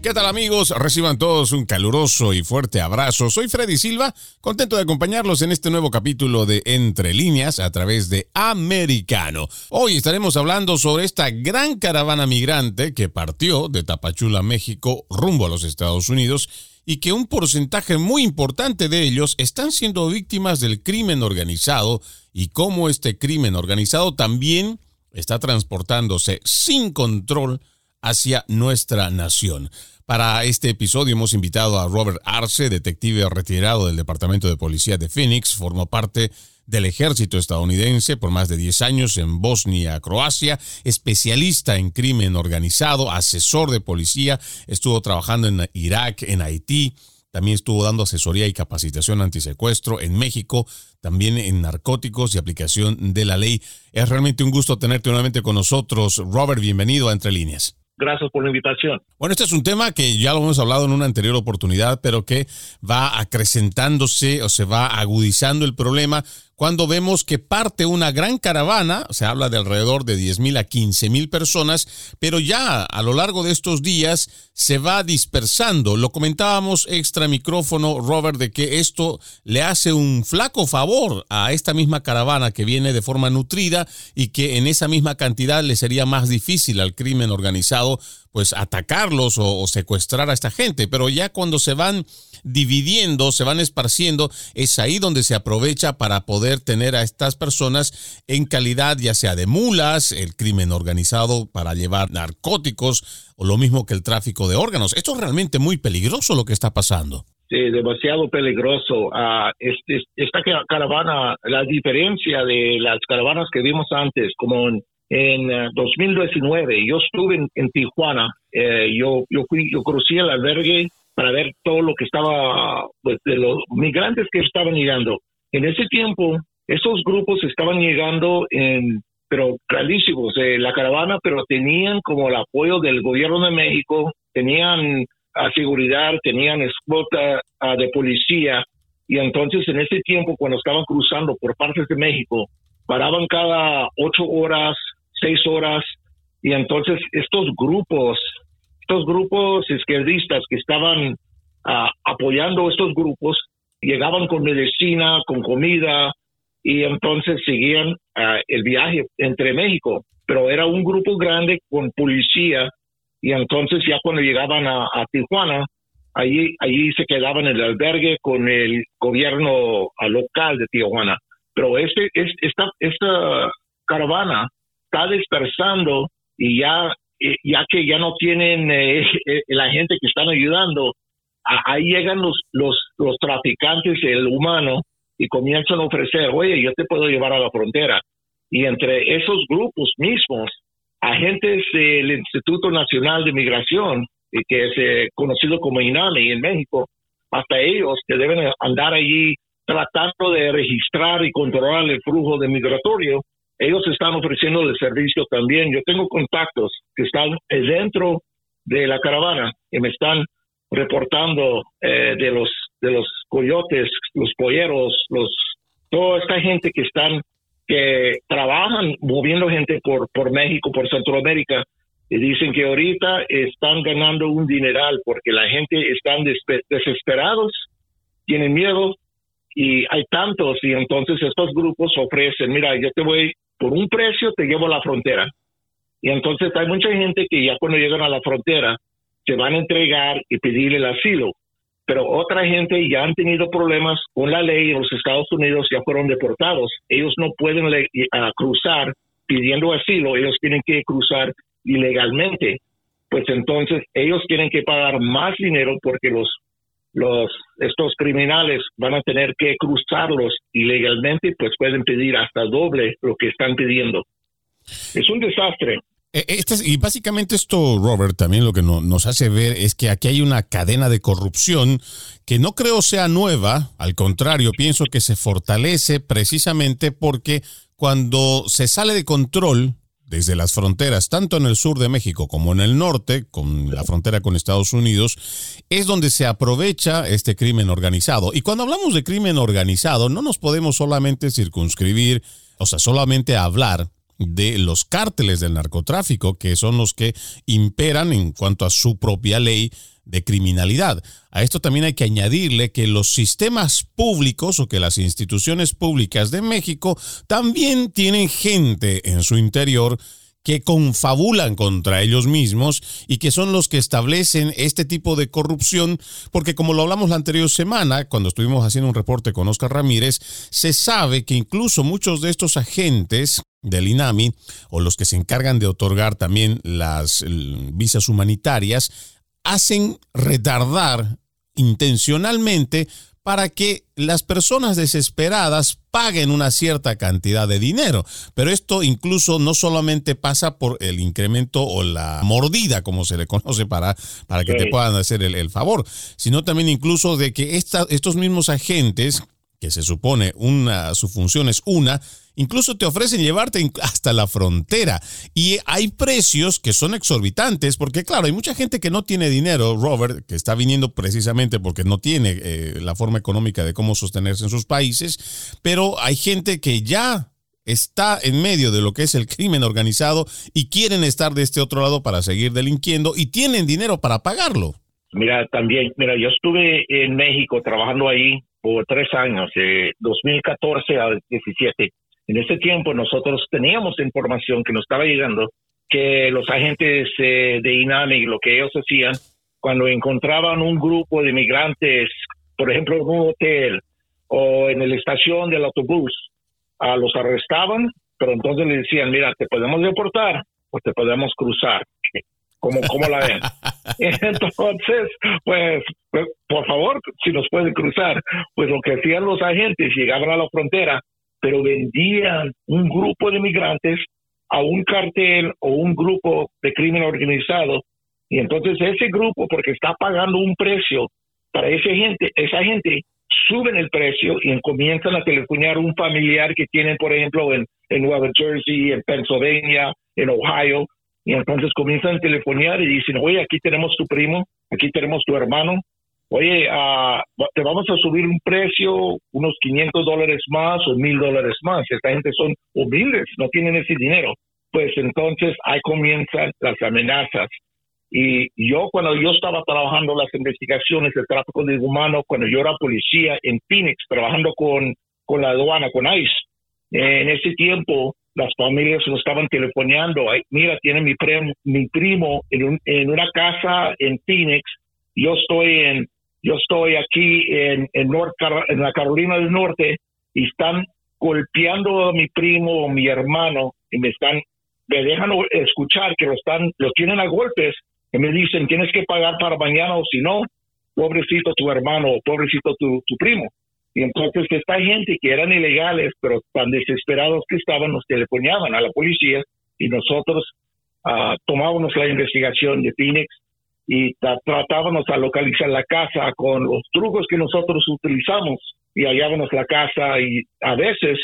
¿Qué tal amigos? Reciban todos un caluroso y fuerte abrazo. Soy Freddy Silva, contento de acompañarlos en este nuevo capítulo de Entre líneas a través de Americano. Hoy estaremos hablando sobre esta gran caravana migrante que partió de Tapachula, México, rumbo a los Estados Unidos y que un porcentaje muy importante de ellos están siendo víctimas del crimen organizado y cómo este crimen organizado también está transportándose sin control hacia nuestra nación. Para este episodio hemos invitado a Robert Arce, detective retirado del Departamento de Policía de Phoenix, formó parte del ejército estadounidense por más de 10 años en Bosnia, Croacia, especialista en crimen organizado, asesor de policía, estuvo trabajando en Irak, en Haití, también estuvo dando asesoría y capacitación antisecuestro en México, también en narcóticos y aplicación de la ley. Es realmente un gusto tenerte nuevamente con nosotros. Robert, bienvenido a Entre Líneas. Gracias por la invitación. Bueno, este es un tema que ya lo hemos hablado en una anterior oportunidad, pero que va acrecentándose o se va agudizando el problema cuando vemos que parte una gran caravana, se habla de alrededor de 10 mil a 15 mil personas, pero ya a lo largo de estos días se va dispersando. Lo comentábamos extra micrófono, Robert, de que esto le hace un flaco favor a esta misma caravana que viene de forma nutrida y que en esa misma cantidad le sería más difícil al crimen organizado pues atacarlos o, o secuestrar a esta gente, pero ya cuando se van dividiendo, se van esparciendo, es ahí donde se aprovecha para poder tener a estas personas en calidad ya sea de mulas, el crimen organizado para llevar narcóticos o lo mismo que el tráfico de órganos. Esto es realmente muy peligroso lo que está pasando. Sí, demasiado peligroso. Ah, esta ca- caravana, la diferencia de las caravanas que vimos antes, como en, eh, 2019, yo estuve en, Tijuana, eh, yo, yo, fui, yo crucé el albergue para ver todo lo que estaba, pues, de los migrantes que estaban llegando. En ese tiempo, esos grupos estaban llegando en, pero grandísimos, eh, la caravana, pero tenían como el apoyo del gobierno de México, tenían seguridad, tenían escolta ah, de policía y entonces en ese tiempo cuando estaban cruzando por partes de México paraban cada ocho horas, seis horas y entonces estos grupos, estos grupos izquierdistas que estaban ah, apoyando estos grupos llegaban con medicina, con comida y entonces seguían ah, el viaje entre México, pero era un grupo grande con policía y entonces ya cuando llegaban a, a Tijuana, allí, allí se quedaban en el albergue con el gobierno local de Tijuana. Pero este, es, esta, esta caravana está dispersando y ya, eh, ya que ya no tienen eh, eh, la gente que están ayudando, ahí llegan los, los, los traficantes, el humano, y comienzan a ofrecer, oye, yo te puedo llevar a la frontera. Y entre esos grupos mismos, agentes del Instituto Nacional de Migración, eh, que es conocido como INAMI en México, hasta ellos que deben andar allí tratando de registrar y controlar el flujo de migratorio, ellos están ofreciendo el servicio también. Yo tengo contactos que están dentro de la caravana y me están reportando eh, de los de los coyotes, los polleros, los toda esta gente que están que trabajan moviendo gente por por México, por Centroamérica y dicen que ahorita están ganando un dineral porque la gente están desesperados, tienen miedo y hay tantos y entonces estos grupos ofrecen, mira, yo te voy por un precio te llevo a la frontera. Y entonces hay mucha gente que ya cuando llegan a la frontera se van a entregar y pedir el asilo. Pero otra gente ya han tenido problemas con la ley en los Estados Unidos, ya fueron deportados. Ellos no pueden a cruzar pidiendo asilo, ellos tienen que cruzar ilegalmente, pues entonces ellos tienen que pagar más dinero porque los los estos criminales van a tener que cruzarlos ilegalmente, pues pueden pedir hasta doble lo que están pidiendo. Es un desastre. Eh, este y básicamente esto, Robert, también lo que nos hace ver es que aquí hay una cadena de corrupción que no creo sea nueva, al contrario, pienso que se fortalece precisamente porque cuando se sale de control desde las fronteras, tanto en el sur de México como en el norte, con la frontera con Estados Unidos, es donde se aprovecha este crimen organizado. Y cuando hablamos de crimen organizado, no nos podemos solamente circunscribir, o sea, solamente hablar de los cárteles del narcotráfico, que son los que imperan en cuanto a su propia ley de criminalidad. A esto también hay que añadirle que los sistemas públicos o que las instituciones públicas de México también tienen gente en su interior que confabulan contra ellos mismos y que son los que establecen este tipo de corrupción, porque como lo hablamos la anterior semana, cuando estuvimos haciendo un reporte con Oscar Ramírez, se sabe que incluso muchos de estos agentes del INAMI o los que se encargan de otorgar también las visas humanitarias hacen retardar intencionalmente para que las personas desesperadas paguen una cierta cantidad de dinero. Pero esto incluso no solamente pasa por el incremento o la mordida, como se le conoce, para, para que te puedan hacer el, favor, sino también incluso de que estos mismos agentes, que se supone una, su función es una, Incluso te ofrecen llevarte hasta la frontera. Y hay precios que son exorbitantes, porque claro, hay mucha gente que no tiene dinero, Robert, que está viniendo precisamente porque no tiene eh, la forma económica de cómo sostenerse en sus países, pero hay gente que ya está en medio de lo que es el crimen organizado y quieren estar de este otro lado para seguir delinquiendo y tienen dinero para pagarlo. Mira, también, mira, yo estuve en México trabajando ahí por tres años, de 2014 al 17. En ese tiempo nosotros teníamos información que nos estaba llegando que los agentes eh, de INAMI, lo que ellos hacían, cuando encontraban un grupo de migrantes, por ejemplo, en un hotel o en la estación del autobús, a los arrestaban, pero entonces le decían, mira, te podemos deportar o te podemos cruzar. ¿Cómo, cómo la ven? entonces, pues, pues, por favor, si nos pueden cruzar, pues lo que hacían los agentes, llegaban a la frontera, pero vendían un grupo de migrantes a un cartel o un grupo de crimen organizado. Y entonces ese grupo porque está pagando un precio para esa gente esa gente suben el precio y comienzan a telefonear un familiar que tienen por ejemplo en, en Nueva Jersey en Pennsylvania en Ohio. Y entonces comienzan a telefonear y dicen oye aquí tenemos tu primo aquí tenemos tu hermano oye, uh, te vamos a subir un precio, unos 500 dólares más o 1000 dólares más. Esta gente son humildes, no tienen ese dinero. Pues entonces ahí comienzan las amenazas. Y yo, cuando yo estaba trabajando las investigaciones del tráfico de humanos, cuando yo era policía en Phoenix, trabajando con, con la aduana, con ICE, en ese tiempo las familias nos estaban telefoneando. Mira, tiene mi, mi primo en, en una casa en Phoenix, yo estoy en yo estoy aquí en, en, en la Carolina del Norte y están golpeando a mi primo o mi hermano y me están, me dejan escuchar que lo están, lo tienen a golpes y me dicen tienes que pagar para mañana o si no, pobrecito tu hermano o pobrecito tu, tu primo. Y entonces esta gente que eran ilegales, pero tan desesperados que estaban, nos telefoneaban a la policía y nosotros uh, tomábamos la investigación de Phoenix y tratábamos a localizar la casa con los trucos que nosotros utilizamos y hallábamos la casa y a veces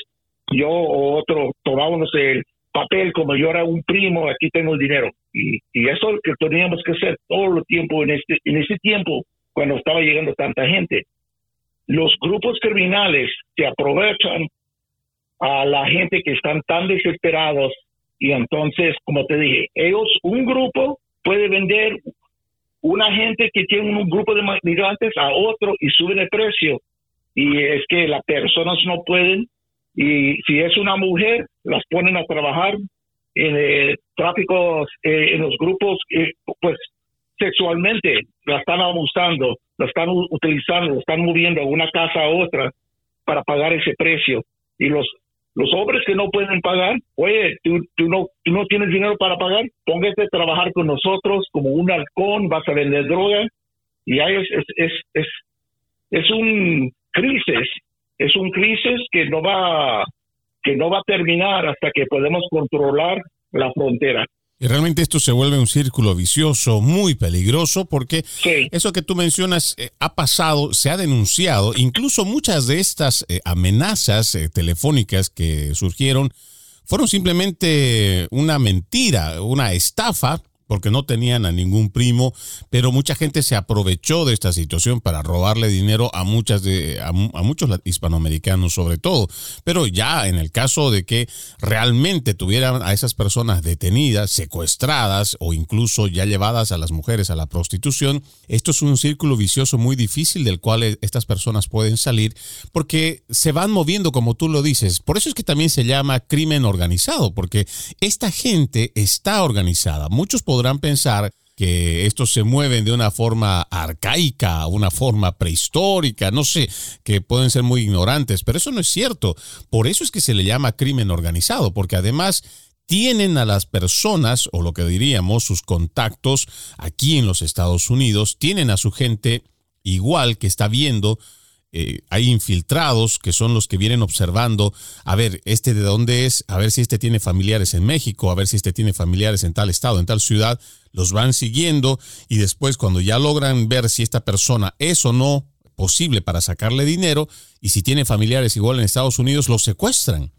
yo o otro tomábamos el papel como yo era un primo, aquí tengo el dinero. Y, y eso es lo que teníamos que hacer todo el tiempo en este, en ese tiempo cuando estaba llegando tanta gente. Los grupos criminales se aprovechan a la gente que están tan desesperados y entonces, como te dije, ellos, un grupo puede vender una gente que tiene un grupo de migrantes a otro y suben el precio. Y es que las personas no pueden, y si es una mujer, las ponen a trabajar en eh, tráficos, eh, en los grupos, eh, pues sexualmente, la están abusando, la están utilizando, la están moviendo de una casa a otra para pagar ese precio. Y los Los hombres que no pueden pagar, oye, tú, tú, no, tú no tienes dinero para pagar, póngase a trabajar con nosotros como un halcón, vas a vender droga. Y ahí es, es, es, es, un crisis, es un crisis que no va que no va a terminar hasta que podemos controlar la frontera. Y realmente esto se vuelve un círculo vicioso muy peligroso porque eso que tú mencionas eh, ha pasado, se ha denunciado, incluso muchas de estas eh, amenazas eh, telefónicas que surgieron fueron simplemente una mentira, una estafa porque no tenían a ningún primo, pero mucha gente se aprovechó de esta situación para robarle dinero a muchas de a, muchos hispanoamericanos sobre todo. Pero ya en el caso de que realmente tuvieran a esas personas detenidas, secuestradas o incluso ya llevadas a las mujeres a la prostitución, esto es un círculo vicioso muy difícil del cual e, estas personas pueden salir porque se van moviendo como tú lo dices. Por eso es que también se llama crimen organizado, porque esta gente está organizada. Muchos podrán pensar que estos se mueven de una forma arcaica, una forma prehistórica, no sé, que pueden ser muy ignorantes, pero eso no es cierto. Por eso es que se le llama crimen organizado, porque además tienen a las personas, o lo que diríamos, sus contactos aquí en los Estados Unidos, tienen a su gente igual que está viendo eh, hay infiltrados que son los que vienen observando, a ver, este de dónde es, a ver si este tiene familiares en México, a ver si este tiene familiares en tal estado, en tal ciudad, los van siguiendo y después cuando ya logran ver si esta persona es o no posible para sacarle dinero y si tiene familiares igual en Estados Unidos, los secuestran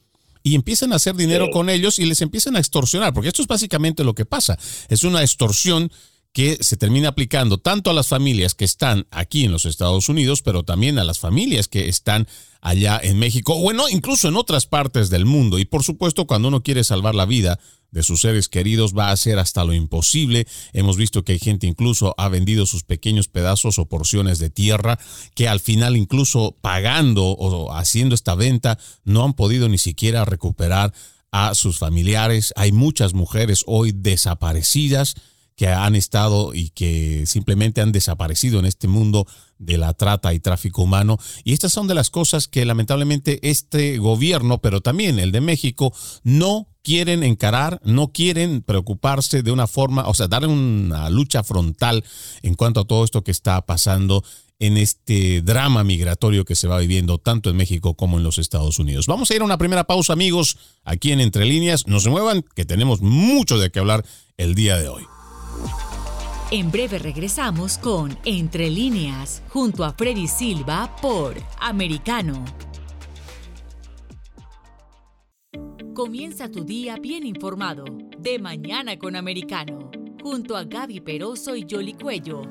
y empiezan a hacer dinero con ellos y les empiezan a extorsionar, porque esto es básicamente lo que pasa, es una extorsión que se termina aplicando tanto a las familias que están aquí en los Estados Unidos, pero también a las familias que están allá en México bueno, incluso en otras partes del mundo. Y por supuesto, cuando uno quiere salvar la vida de sus seres queridos, va a hacer hasta lo imposible. Hemos visto que hay gente incluso ha vendido sus pequeños pedazos o porciones de tierra que al final incluso pagando o haciendo esta venta no han podido ni siquiera recuperar a sus familiares. Hay muchas mujeres hoy desaparecidas que han estado y que simplemente han desaparecido en este mundo de la trata y tráfico humano. Y estas son de las cosas que lamentablemente este gobierno, pero también el de México, no quieren encarar, no quieren preocuparse de una forma, o sea, dar una lucha frontal en cuanto a todo esto que está pasando en este drama migratorio que se va viviendo tanto en México como en los Estados Unidos. Vamos a ir a una primera pausa, amigos, aquí en Entre Líneas. No se muevan, que tenemos mucho de qué hablar el día de hoy. En breve regresamos con Entre líneas, junto a Freddy Silva por Americano. Comienza tu día bien informado, de mañana con Americano, junto a Gaby Peroso y Jolly Cuello,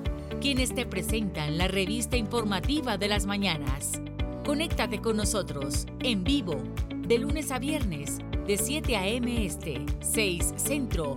quienes te presentan la revista informativa de las mañanas. Conéctate con nosotros en vivo, de lunes a viernes, de 7 a.m. Este, 6 Centro,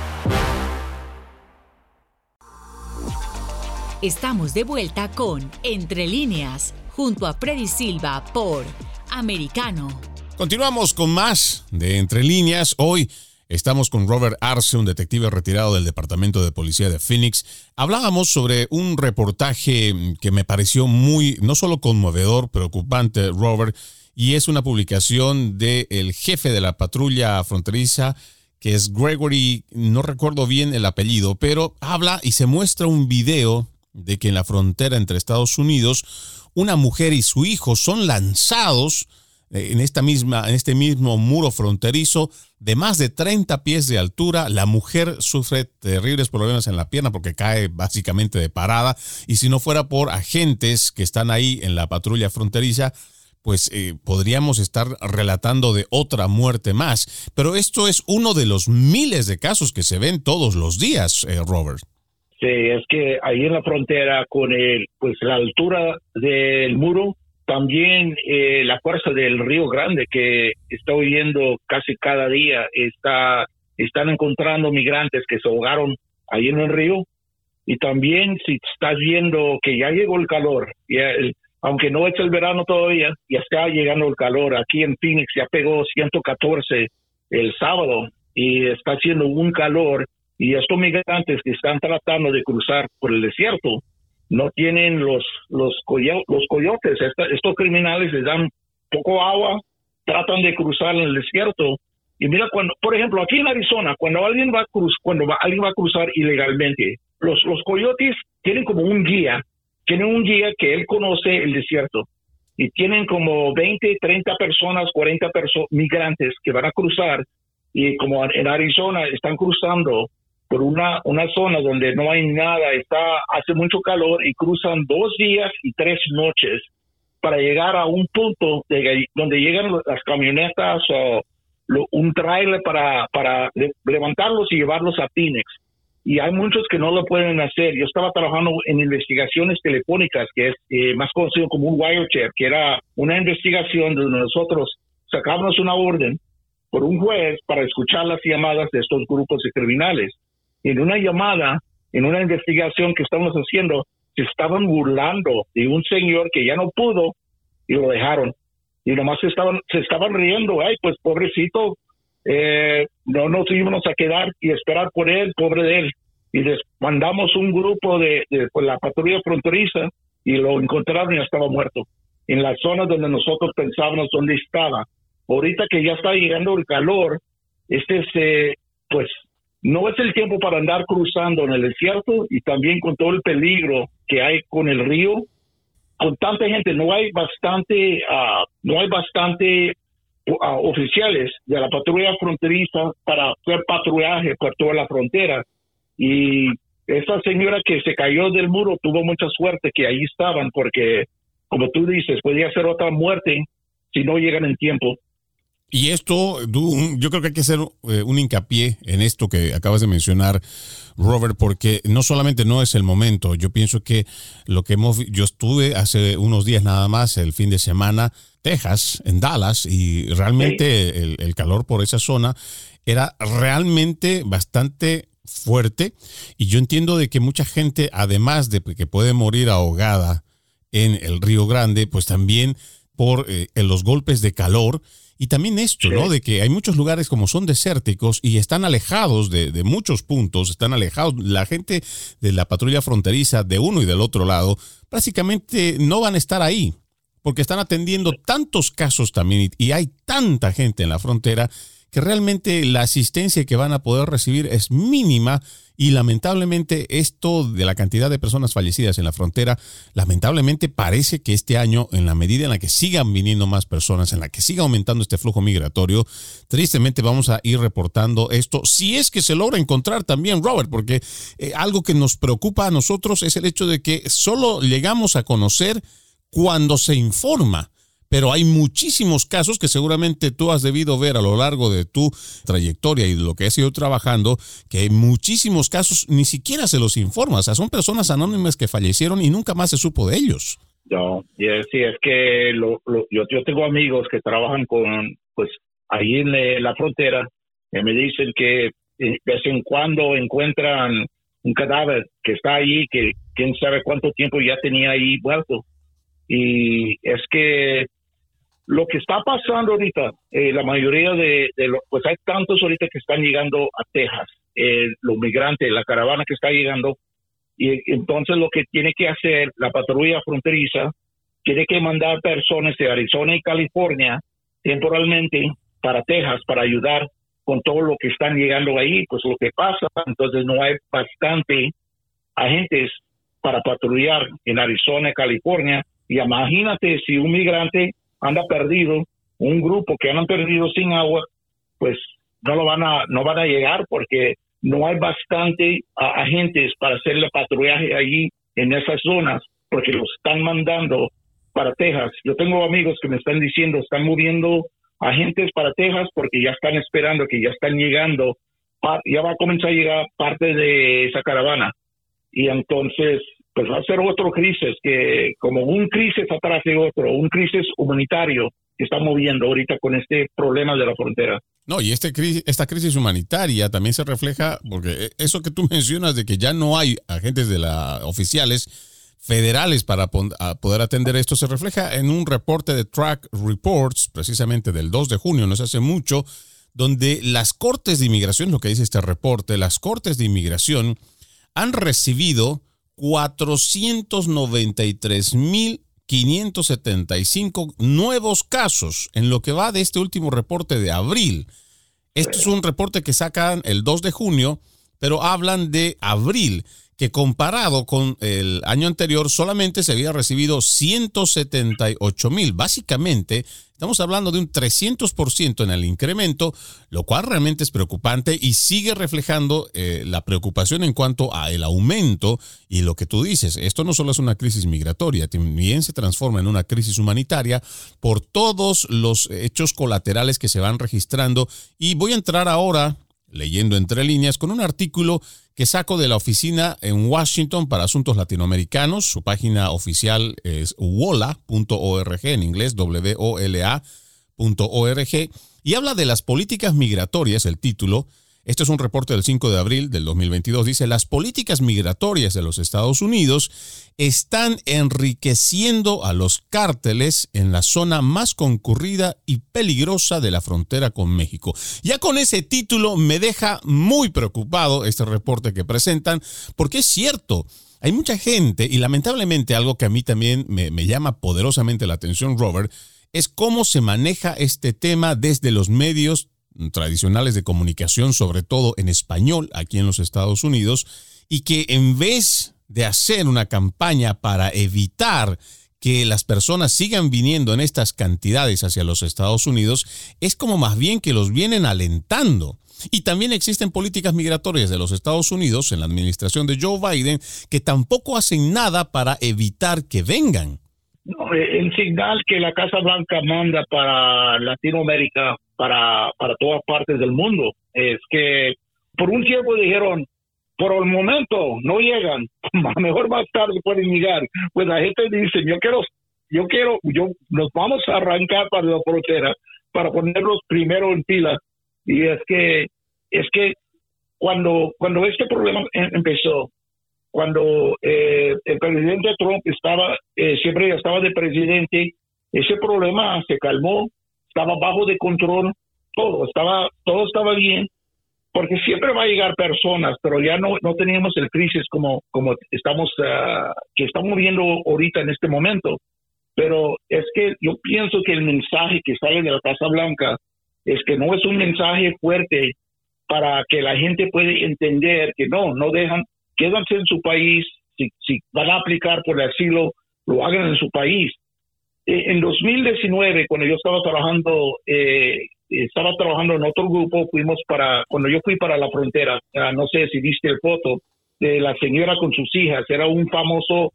Estamos de vuelta con Entre líneas, junto a Freddy Silva por Americano. Continuamos con más de Entre líneas. Hoy Estamos con Robert Arce, un detective retirado del Departamento de Policía de Phoenix. Hablábamos sobre un reportaje que me pareció muy, no solo conmovedor, preocupante, Robert, y es una publicación del jefe de la patrulla fronteriza, que es Gregory, no recuerdo bien el apellido, pero habla y se muestra un video de que en la frontera entre Estados Unidos, una mujer y su hijo son lanzados en, esta misma, en este mismo muro fronterizo de más de 30 pies de altura. La mujer sufre terribles problemas en la pierna porque cae básicamente de parada. Y si no fuera por agentes que están ahí en la patrulla fronteriza, pues eh, podríamos estar relatando de otra muerte más. Pero esto es uno de los miles de casos que se ven todos los días, eh, Robert. Sí, es que ahí en la frontera con el, pues la altura del muro también eh, la fuerza del Río Grande que está oyendo casi cada día está están encontrando migrantes que se ahogaron ahí en el río. Y también si estás viendo que ya llegó el calor aunque no es el verano todavía ya está llegando el calor. Aquí en Phoenix ya pegó 114 el sábado y está haciendo un calor y estos migrantes que están tratando de cruzar por el desierto no tienen los los, los coyotes. estos criminales les dan poco agua, tratan de cruzar en el desierto. Y mira, cuando, por ejemplo, aquí en Arizona, cuando alguien va a, cruz, cuando alguien va a cruzar ilegalmente, los, los coyotes tienen como un guía, tienen un guía que él conoce el desierto y tienen como 20, 30 personas, 40 personas, migrantes que van a cruzar y como en Arizona están cruzando por una, una zona donde no hay nada, está, hace mucho calor y cruzan dos días y tres noches para llegar a un punto de, donde llegan las camionetas o un trailer para, para levantarlos y llevarlos a Phoenix. Y hay muchos que no lo pueden hacer. Yo estaba trabajando en investigaciones telefónicas, que es eh, más conocido como un wiretap, que era una investigación donde nosotros sacábamos una orden por un juez para escuchar las llamadas de estos grupos de criminales en una llamada, en una investigación que estamos haciendo, se estaban burlando de un señor que ya no pudo y lo dejaron. Y nomás se estaban, se estaban riendo, ay, pues pobrecito, eh, no nos íbamos a quedar y esperar por él, pobre de él. Y les mandamos un grupo de, pues, la patrulla fronteriza y lo encontraron y ya estaba muerto. En la zona donde nosotros pensábamos dónde estaba. Ahorita que ya está llegando el calor, este se, pues no es el tiempo para andar cruzando en el desierto y también con todo el peligro que hay con el río. Con tanta gente, no hay bastante, uh, no hay bastante uh, oficiales de la patrulla fronteriza para hacer patrullaje por toda la frontera. Y esa señora que se cayó del muro tuvo mucha suerte que ahí estaban porque, como tú dices, podía ser otra muerte si no llegan en tiempo. Y esto, yo creo que hay que hacer eh, un hincapié en esto que acabas de mencionar, Robert, porque no solamente no es el momento, yo pienso que lo que hemos, yo estuve hace unos días nada más, el fin de semana, Texas, en Dallas, y realmente el, el calor por esa zona era realmente bastante fuerte, y yo entiendo de que mucha gente, además de que puede morir ahogada en el Río Grande, pues también por eh, los golpes de calor, y también esto, ¿no? De que hay muchos lugares como son desérticos y están alejados de, muchos puntos, están alejados. La gente de la patrulla fronteriza de uno y del otro lado prácticamente no van a estar ahí porque están atendiendo tantos casos también y hay tanta gente en la frontera que realmente la asistencia que van a poder recibir es mínima y lamentablemente esto de la cantidad de personas fallecidas en la frontera, lamentablemente parece que este año, en la medida en la que sigan viniendo más personas, en la que siga aumentando este flujo migratorio, tristemente vamos a ir reportando esto, si es que se logra encontrar también, Robert, porque eh, algo que nos preocupa a nosotros es el hecho de que solo llegamos a conocer cuando se informa pero hay muchísimos casos que seguramente tú has debido ver a lo largo de tu trayectoria y de lo que has ido trabajando, que hay muchísimos casos ni siquiera se los informa, o sea, son personas anónimas que fallecieron y nunca más se supo de ellos. No, sí, es que lo, yo, yo tengo amigos que trabajan con, pues, ahí en la frontera, y me dicen que de vez en cuando encuentran un cadáver que está ahí, que quién sabe cuánto tiempo ya tenía ahí muerto. Y es que lo que está pasando ahorita, eh, la mayoría de, los, pues hay tantos ahorita que están llegando a Texas, eh, los migrantes, la caravana que está llegando, y entonces lo que tiene que hacer la patrulla fronteriza, tiene que mandar personas de Arizona y California temporalmente para Texas para ayudar con todo lo que están llegando ahí, pues lo que pasa, entonces no hay bastante agentes para patrullar en Arizona, California, y imagínate si un migrante anda perdido, un grupo que andan perdido sin agua, pues no lo van a, no van a llegar porque no hay bastante agentes para hacer el patrullaje allí en esas zonas, porque los están mandando para Texas. Yo tengo amigos que me están diciendo, están moviendo agentes para Texas porque ya están esperando, que ya están llegando, ya va a comenzar a llegar parte de esa caravana. Y entonces pues va a ser otro crisis, que como un crisis atrás de otro, un crisis humanitario que está moviendo ahorita con este problema de la frontera. No, y este, esta crisis humanitaria también se refleja, porque eso que tú mencionas de que ya no hay agentes de la oficiales federales para poder atender esto, se refleja en un reporte de Track Reports, precisamente del 2 de junio, no se hace mucho, donde las cortes de inmigración, lo que dice este reporte, las cortes de inmigración han recibido 493.575 nuevos casos en lo que va de este último reporte de abril. Este es un reporte que sacan el 2 de junio, pero hablan de abril que comparado con el año anterior solamente se había recibido 178 mil. Básicamente, estamos hablando de un 300% en el incremento, lo cual realmente es preocupante y sigue reflejando eh, la preocupación en cuanto a el aumento y lo que tú dices. Esto no solo es una crisis migratoria, también se transforma en una crisis humanitaria por todos los hechos colaterales que se van registrando. Y voy a entrar ahora leyendo entre líneas, con un artículo que saco de la oficina en Washington para asuntos latinoamericanos. Su página oficial es wola.org, en inglés W-O-L-A.org, y habla de las políticas migratorias, el título, este es un reporte del 5 de abril del 2022. Dice, las políticas migratorias de los Estados Unidos están enriqueciendo a los cárteles en la zona más concurrida y peligrosa de la frontera con México. Ya con ese título me deja muy preocupado este reporte que presentan, porque es cierto. Hay mucha gente, y lamentablemente algo que a mí también me, me llama poderosamente la atención, Robert, es cómo se maneja este tema desde los medios tradicionales de comunicación, sobre todo en español aquí en los Estados Unidos, y que en vez de hacer una campaña para evitar que las personas sigan viniendo en estas cantidades hacia los Estados Unidos, es como más bien que los vienen alentando. Y también existen políticas migratorias de los Estados Unidos en la administración de Joe Biden que tampoco hacen nada para evitar que vengan. el signal que la Casa Blanca manda para Latinoamérica para, para todas partes del mundo. Es que por un tiempo dijeron, por el momento no llegan, mejor más tarde pueden llegar. Pues la gente dice, yo quiero, yo quiero, yo nos vamos a arrancar para la frontera para ponerlos primero en fila. Y es que, es que cuando, cuando este problema em, empezó, cuando eh, el presidente Trump estaba, eh, siempre estaba de presidente, ese problema se calmó, estaba bajo de control, todo estaba, todo estaba bien, porque siempre va a llegar personas, pero ya no, no teníamos el crisis como, como estamos, uh, que estamos viendo ahorita en este momento. Pero es que yo pienso que el mensaje que sale de la Casa Blanca es que no es un mensaje fuerte para que la gente pueda entender que no, no dejan, quédanse en su país, si, si van a aplicar por el asilo, lo hagan en su país. Eh, en 2019, cuando yo estaba trabajando, eh, estaba trabajando en otro grupo, fuimos para, cuando yo fui para la frontera, ah, no sé si viste el foto de la señora con sus hijas, era un famoso,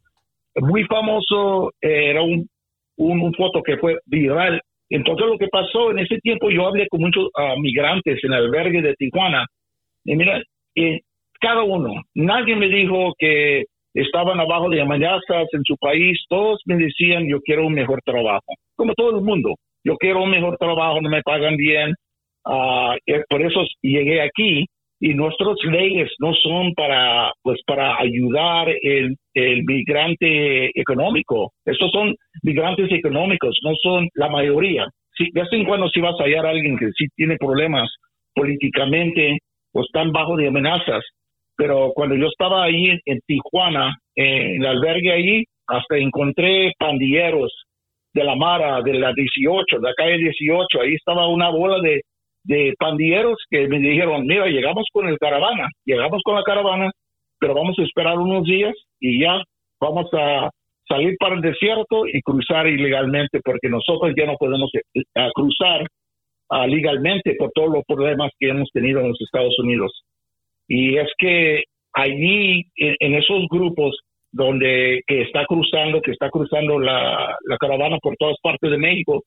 muy famoso, eh, era un, un, foto que fue viral. Entonces lo que pasó en ese tiempo, yo hablé con muchos ah, migrantes en el albergue de Tijuana, y mira, cada uno, nadie me dijo que estaban abajo de amenazas en su país, todos me decían yo quiero un mejor trabajo, como todo el mundo, yo quiero un mejor trabajo, no me pagan bien, uh, por eso llegué aquí y nuestras leyes no son para pues para ayudar el, el migrante económico, estos son migrantes económicos, no son la mayoría. De vez en cuando si vas a hallar a alguien que sí tiene problemas políticamente o están bajo de amenazas, pero cuando yo estaba ahí en, Tijuana, en el albergue ahí, hasta encontré pandilleros de la Mara, de la 18, de la calle 18, ahí estaba una bola de, de pandilleros que me dijeron, mira, llegamos con el caravana, llegamos con la caravana, pero vamos a esperar unos días y ya vamos a salir para el desierto y cruzar ilegalmente, porque nosotros ya no podemos eh, cruzar uh, legalmente por todos los problemas que hemos tenido en los Estados Unidos. Y es que allí, en, esos grupos donde que está cruzando, que está cruzando la, caravana por todas partes de México,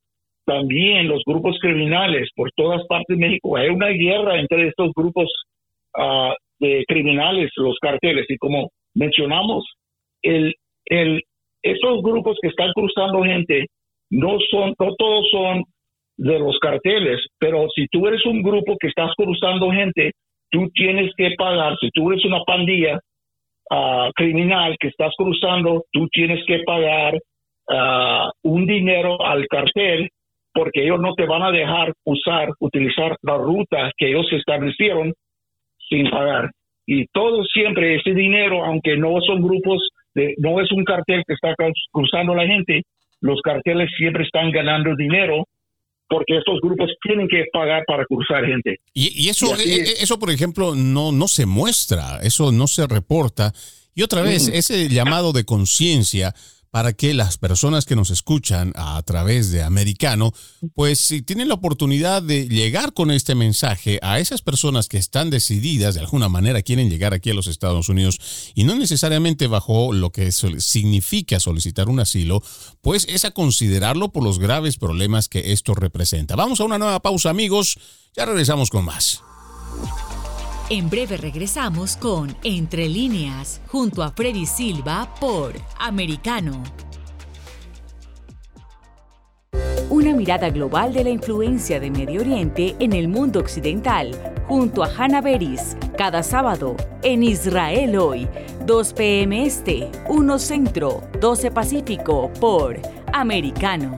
también los grupos criminales por todas partes de México. Hay una guerra entre estos grupos uh, de criminales, los carteles. Y como mencionamos, el, el, estos grupos que están cruzando gente no son, no todos son de los carteles, pero si tú eres un grupo que estás cruzando gente, tú tienes que pagar, si tú eres una pandilla uh, criminal que estás cruzando, tú tienes que pagar uh, un dinero al cartel porque ellos no te van a dejar usar, utilizar la ruta que ellos establecieron sin pagar. Y todo siempre ese dinero, aunque no son grupos, de, no es un cartel que está cruzando la gente, los carteles siempre están ganando dinero porque estos grupos tienen que pagar para cruzar gente. Y, eso, e, e, eso, por ejemplo, no, no se muestra, eso no se reporta. Y otra vez, mm. ese llamado de conciencia para que las personas que nos escuchan a través de Americano, pues si tienen la oportunidad de llegar con este mensaje a esas personas que están decididas, de alguna manera quieren llegar aquí a los Estados Unidos y no necesariamente bajo lo que significa solicitar un asilo, pues es a considerarlo por los graves problemas que esto representa. Vamos a una nueva pausa amigos, ya regresamos con más. En breve regresamos con Entre líneas, junto a Freddy Silva por Americano. Una mirada global de la influencia de Medio Oriente en el mundo occidental, junto a Hannah Beris, cada sábado en Israel hoy, 2 p.m. Este, 1 Centro, 12 Pacífico, por Americano.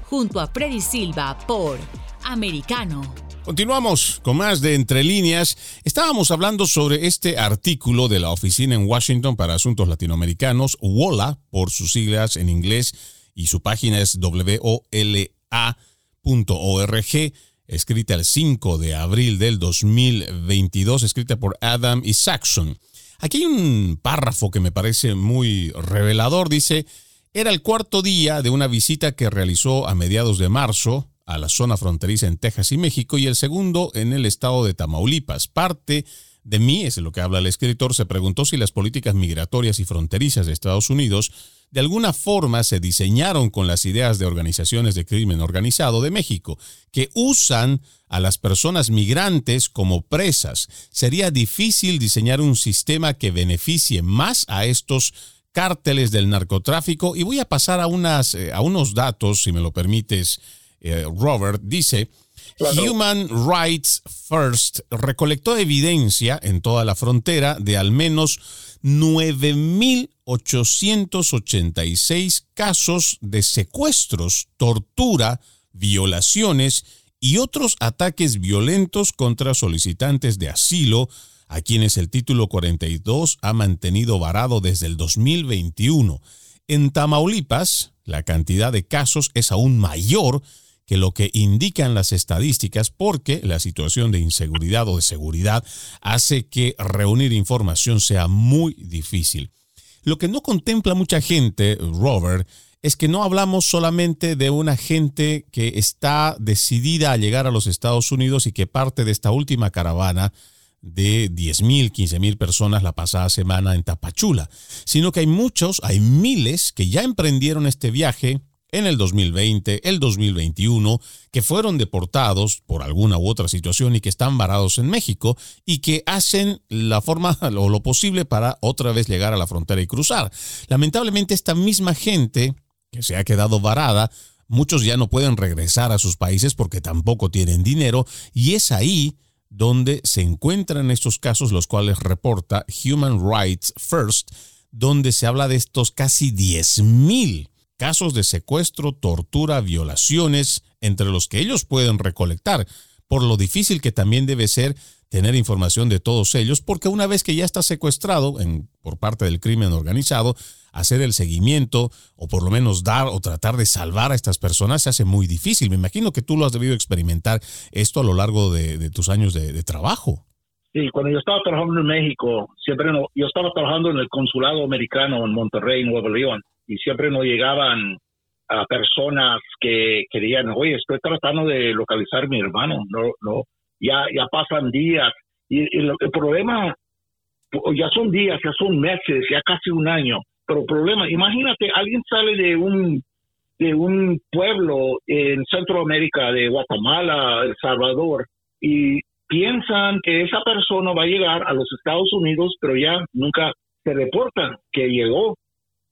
junto a Freddy Silva por americano. Continuamos con más de Entre líneas. Estábamos hablando sobre este artículo de la Oficina en Washington para Asuntos Latinoamericanos, WOLA, por sus siglas en inglés, y su página es wola.org, escrita el 5 de abril del 2022, escrita por Adam y Saxon. Aquí hay un párrafo que me parece muy revelador. Dice, era el cuarto día de una visita que realizó a mediados de marzo a la zona fronteriza en Texas y México y el segundo en el estado de Tamaulipas. Parte de mí, es lo que habla el escritor, se preguntó si las políticas migratorias y fronterizas de Estados Unidos de alguna forma se diseñaron con las ideas de organizaciones de crimen organizado de México, que usan a las personas migrantes como presas. Sería difícil diseñar un sistema que beneficie más a estos cárteles del narcotráfico. Y voy a pasar a, unas, eh, a unos datos, si me lo permites, eh, Robert, dice, Human Rights First recolectó evidencia en toda la frontera de al menos 9.886 casos de secuestros, tortura, violaciones y otros ataques violentos contra solicitantes de asilo, a quienes el título 42 ha mantenido varado desde el 2021. En Tamaulipas, la cantidad de casos es aún mayor que lo que indican las estadísticas porque la situación de inseguridad o de seguridad hace que reunir información sea muy difícil. Lo que no contempla mucha gente, Robert, es que no hablamos solamente de una gente que está decidida a llegar a los Estados Unidos y que parte de esta última caravana de 10.000, 15.000 personas la pasada semana en Tapachula, sino que hay muchos, hay miles que ya emprendieron este viaje en el 2020, el 2021, que fueron deportados por alguna u otra situación y que están varados en México y que hacen la forma o lo posible para otra vez llegar a la frontera y cruzar. Lamentablemente esta misma gente que se ha quedado varada, muchos ya no pueden regresar a sus países porque tampoco tienen dinero y es ahí donde se encuentran estos casos los cuales reporta Human Rights First, donde se habla de estos casi 10.000 casos de secuestro, tortura, violaciones, entre los que ellos pueden recolectar, por lo difícil que también debe ser tener información de todos ellos, porque una vez que ya está secuestrado en, por parte del crimen organizado, hacer el seguimiento o por lo menos dar o tratar de salvar a estas personas se hace muy difícil. Me imagino que tú lo has debido experimentar esto a lo largo de, tus años de, trabajo. Sí, cuando yo estaba trabajando en México, siempre no, yo estaba trabajando en el consulado americano en Monterrey, Nuevo León y siempre nos llegaban a personas que querían, oye, estoy tratando de localizar a mi hermano, no, no, ya, ya pasan días y, el problema ya son días, ya son meses, ya casi un año, pero problema, imagínate, alguien sale de un de un pueblo en Centroamérica, de Guatemala, El Salvador, y piensan que esa persona va a llegar a los Estados Unidos, pero ya nunca se reportan que llegó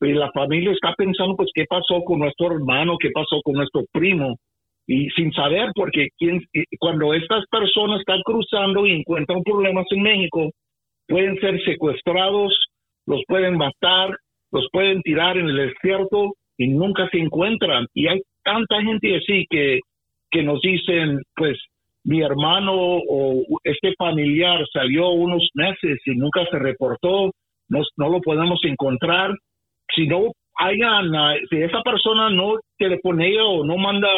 y la familia está pensando, pues, ¿qué pasó con nuestro hermano? ¿Qué pasó con nuestro primo? Y sin saber, porque quién, cuando estas personas están cruzando y encuentran problemas en México, pueden ser secuestrados, los pueden matar, los pueden tirar en el desierto y nunca se encuentran. Y hay tanta gente así que, que nos dicen, pues, mi hermano o este familiar salió unos meses y nunca se reportó, no, no lo podemos encontrar si no hayan, si esa persona no telefonea o no manda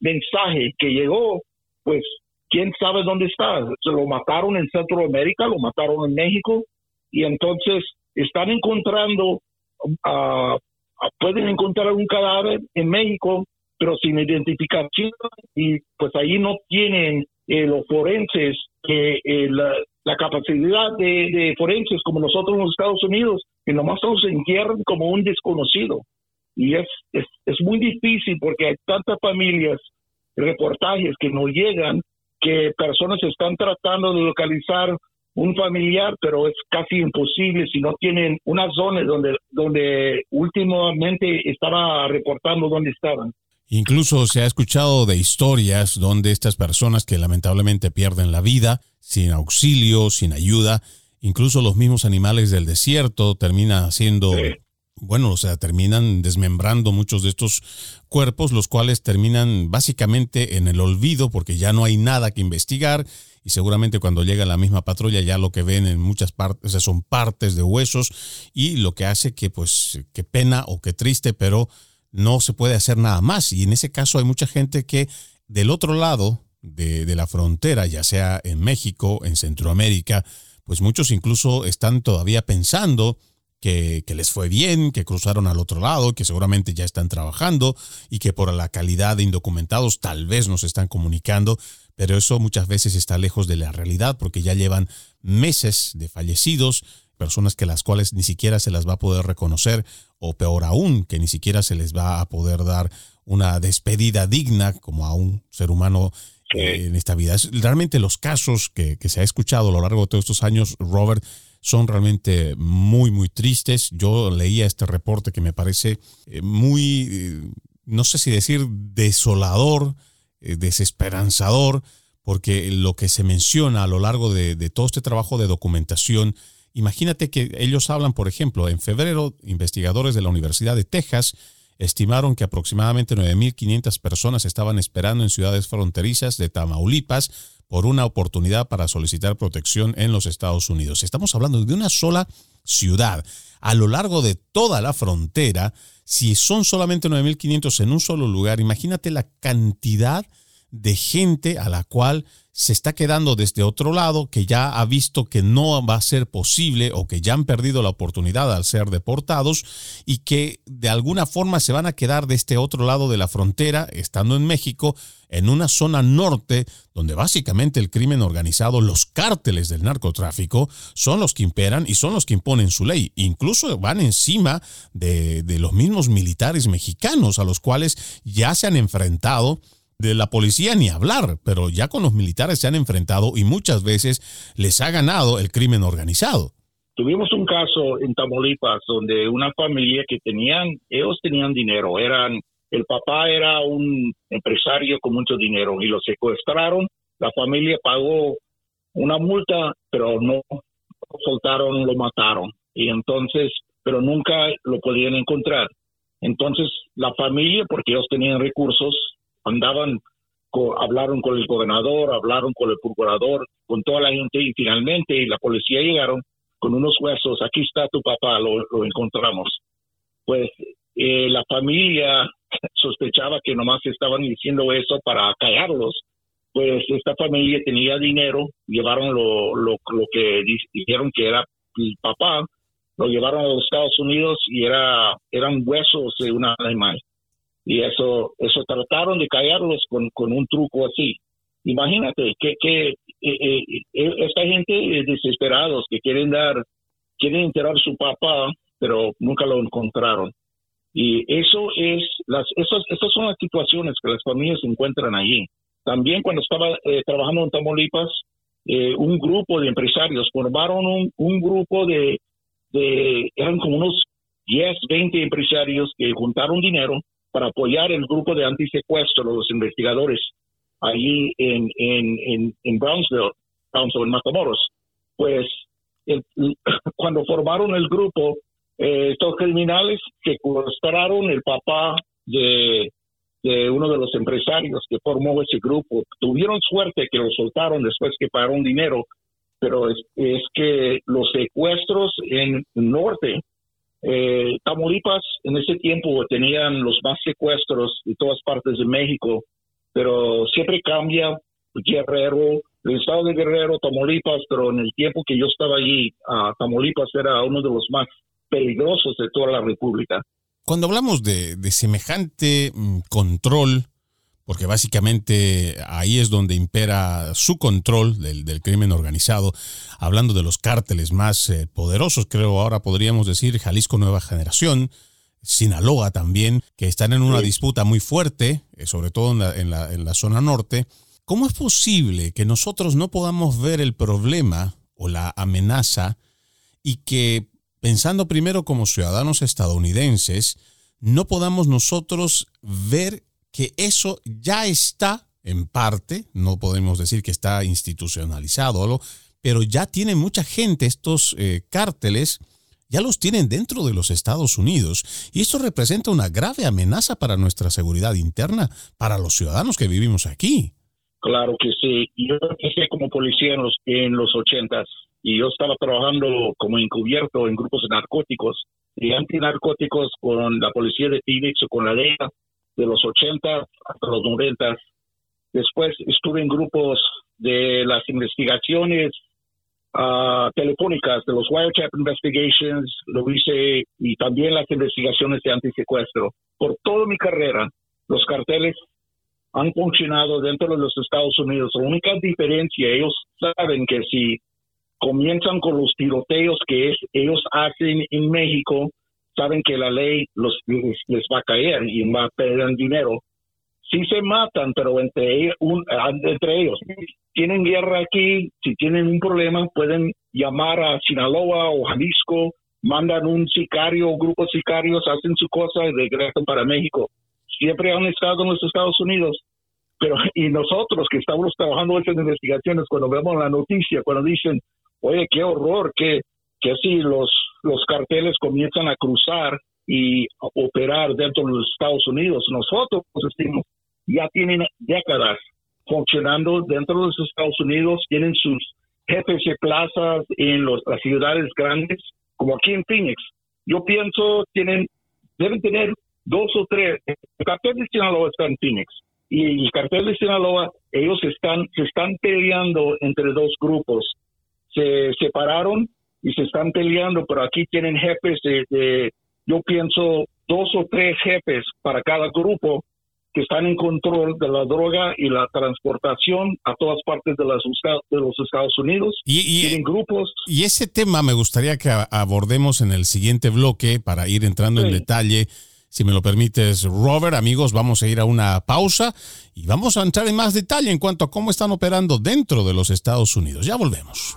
mensaje que llegó, pues quién sabe dónde está. Se lo mataron en Centroamérica, lo mataron en México y entonces están encontrando, uh, pueden encontrar un cadáver en México, pero sin identificación y pues ahí no tienen eh, los forenses que eh, la, capacidad de, de, forenses como nosotros en los Estados Unidos, que nomás se entierran como un desconocido. Y es, es, es muy difícil porque hay tantas familias, reportajes que no llegan, que personas están tratando de localizar un familiar, pero es casi imposible si no tienen una zona donde, donde últimamente estaba reportando dónde estaban. Incluso se ha escuchado de historias donde estas personas que lamentablemente pierden la vida sin auxilio, sin ayuda, incluso los mismos animales del desierto terminan siendo, bueno, o sea, terminan desmembrando muchos de estos cuerpos, los cuales terminan básicamente en el olvido porque ya no hay nada que investigar y seguramente cuando llega la misma patrulla ya lo que ven en muchas partes son partes de huesos y lo que hace que pues qué pena o qué triste, pero no se puede hacer nada más. Y en ese caso hay mucha gente que del otro lado de, de la frontera, ya sea en México, en Centroamérica, pues muchos incluso están todavía pensando que, que, les fue bien, que cruzaron al otro lado, que seguramente ya están trabajando y que por la calidad de indocumentados tal vez nos están comunicando, pero eso muchas veces está lejos de la realidad porque ya llevan meses de fallecidos, personas que las cuales ni siquiera se las va a poder reconocer o peor aún, que ni siquiera se les va a poder dar una despedida digna como a un ser humano eh, en esta vida. Realmente los casos que, se ha escuchado a lo largo de todos estos años, Robert, son realmente muy, muy tristes. Yo leía este reporte que me parece eh, muy, eh, no sé si decir desolador, desesperanzador, porque lo que se menciona a lo largo de, de todo este trabajo de documentación Imagínate que ellos hablan, por ejemplo, en febrero, investigadores de la Universidad de Texas estimaron que aproximadamente 9.500 personas estaban esperando en ciudades fronterizas de Tamaulipas por una oportunidad para solicitar protección en los Estados Unidos. Estamos hablando de una sola ciudad. A lo largo de toda la frontera, si son solamente 9.500 en un solo lugar, imagínate la cantidad de gente a la cual se está quedando desde otro lado, que ya ha visto que no va a ser posible o que ya han perdido la oportunidad al ser deportados y que de alguna forma se van a quedar de este otro lado de la frontera, estando en México, en una zona norte donde básicamente el crimen organizado, los cárteles del narcotráfico, son los que imperan y son los que imponen su ley. Incluso van encima de, de los mismos militares mexicanos a los cuales ya se han enfrentado de la policía ni hablar, pero ya con los militares se han enfrentado y muchas veces les ha ganado el crimen organizado. Tuvimos un caso en Tamaulipas donde una familia que tenían, ellos tenían dinero, eran, el papá era un empresario con mucho dinero y lo secuestraron, la familia pagó una multa, pero no lo soltaron, lo mataron. Y entonces, pero nunca lo podían encontrar. Entonces, la familia, porque ellos tenían recursos, andaban, hablaron con el gobernador, hablaron con el procurador, con toda la gente y finalmente la policía llegaron con unos huesos, aquí está tu papá, lo, encontramos. Pues eh, la familia sospechaba que nomás estaban diciendo eso para callarlos. Pues esta familia tenía dinero, llevaron lo, lo, lo que dijeron que era el papá, lo llevaron a los Estados Unidos y era eran huesos de un animal y eso eso trataron de callarlos con, con un truco así. Imagínate que, que eh, eh, eh, esta gente desesperados que quieren dar, quieren enterar a su papá, pero nunca lo encontraron. Y eso es, las, esas, esas son las situaciones que las familias encuentran allí. También cuando estaba trabajando en Tamaulipas, un grupo de empresarios formaron un, un grupo de, de, eran como unos 10, 20 empresarios que juntaron dinero para apoyar el grupo de antisecuestro, los investigadores, ahí en, en, en, Brownsville, Brownsville, en Matamoros. Pues cuando formaron el grupo, eh, estos criminales secuestraron el papá de, de uno de los empresarios que formó ese grupo. Tuvieron suerte que lo soltaron después que pagaron dinero, pero es, es que los secuestros en norte eh, Tamaulipas en ese tiempo tenían los más secuestros de todas partes de México, pero siempre cambia Guerrero, el estado de Guerrero, Tamaulipas, pero en el tiempo que yo estaba allí, Tamaulipas era uno de los más peligrosos de toda la República. Cuando hablamos de, semejante mm, control, porque básicamente ahí es donde impera su control del, crimen organizado, hablando de los cárteles más eh, poderosos, creo ahora podríamos decir Jalisco Nueva Generación, Sinaloa también, que están en una disputa muy fuerte, eh, sobre todo en la zona norte. ¿Cómo es posible que nosotros no podamos ver el problema o la amenaza y que, pensando primero como ciudadanos estadounidenses, no podamos nosotros ver que eso ya está en parte, no podemos decir que está institucionalizado, pero ya tiene mucha gente estos eh, cárteles, ya los tienen dentro de los Estados Unidos y esto representa una grave amenaza para nuestra seguridad interna, para los ciudadanos que vivimos aquí. Claro que sí. Yo empecé como policía en los, en los ochentas y yo estaba trabajando como encubierto en grupos de narcóticos y antinarcóticos con la policía de Phoenix o con la DEA de los 80 hasta los 90. Después estuve en grupos de las investigaciones uh, telefónicas, de los wiretap investigations, lo hice, y también las investigaciones de antisecuestro. Por toda mi carrera, los carteles han funcionado dentro de los Estados Unidos. La única diferencia, ellos saben que si comienzan con los tiroteos que es, ellos hacen en México, saben que la ley los, les, va a caer y va a perder dinero. Sí se matan, pero entre, un, entre ellos tienen guerra aquí, si tienen un problema pueden llamar a Sinaloa o Jalisco, mandan un sicario, grupo de sicarios, hacen su cosa y regresan para México siempre han estado en los Estados Unidos, pero y nosotros que estamos trabajando en estas investigaciones, cuando vemos la noticia, cuando dicen, oye, qué horror, que, que así los, los carteles comienzan a cruzar y operar dentro de los Estados Unidos, nosotros decimos, ya tienen décadas funcionando dentro de los Estados Unidos, tienen sus jefes de plazas en los, las ciudades grandes, como aquí en Phoenix. Yo pienso, tienen, deben tener dos o tres. El cartel de Sinaloa está en Phoenix y el cartel de Sinaloa, ellos están, se están peleando entre dos grupos. Se separaron y se están peleando, pero aquí tienen jefes de, yo pienso, dos o tres jefes para cada grupo que están en control de la droga y la transportación a todas partes de, las, de los Estados Unidos. Y, Tienen grupos. Y ese tema me gustaría que abordemos en el siguiente bloque para ir entrando en detalle si me lo permites, Robert, amigos, vamos a ir a una pausa y vamos a entrar en más detalle en cuanto a cómo están operando dentro de los Estados Unidos. Ya volvemos.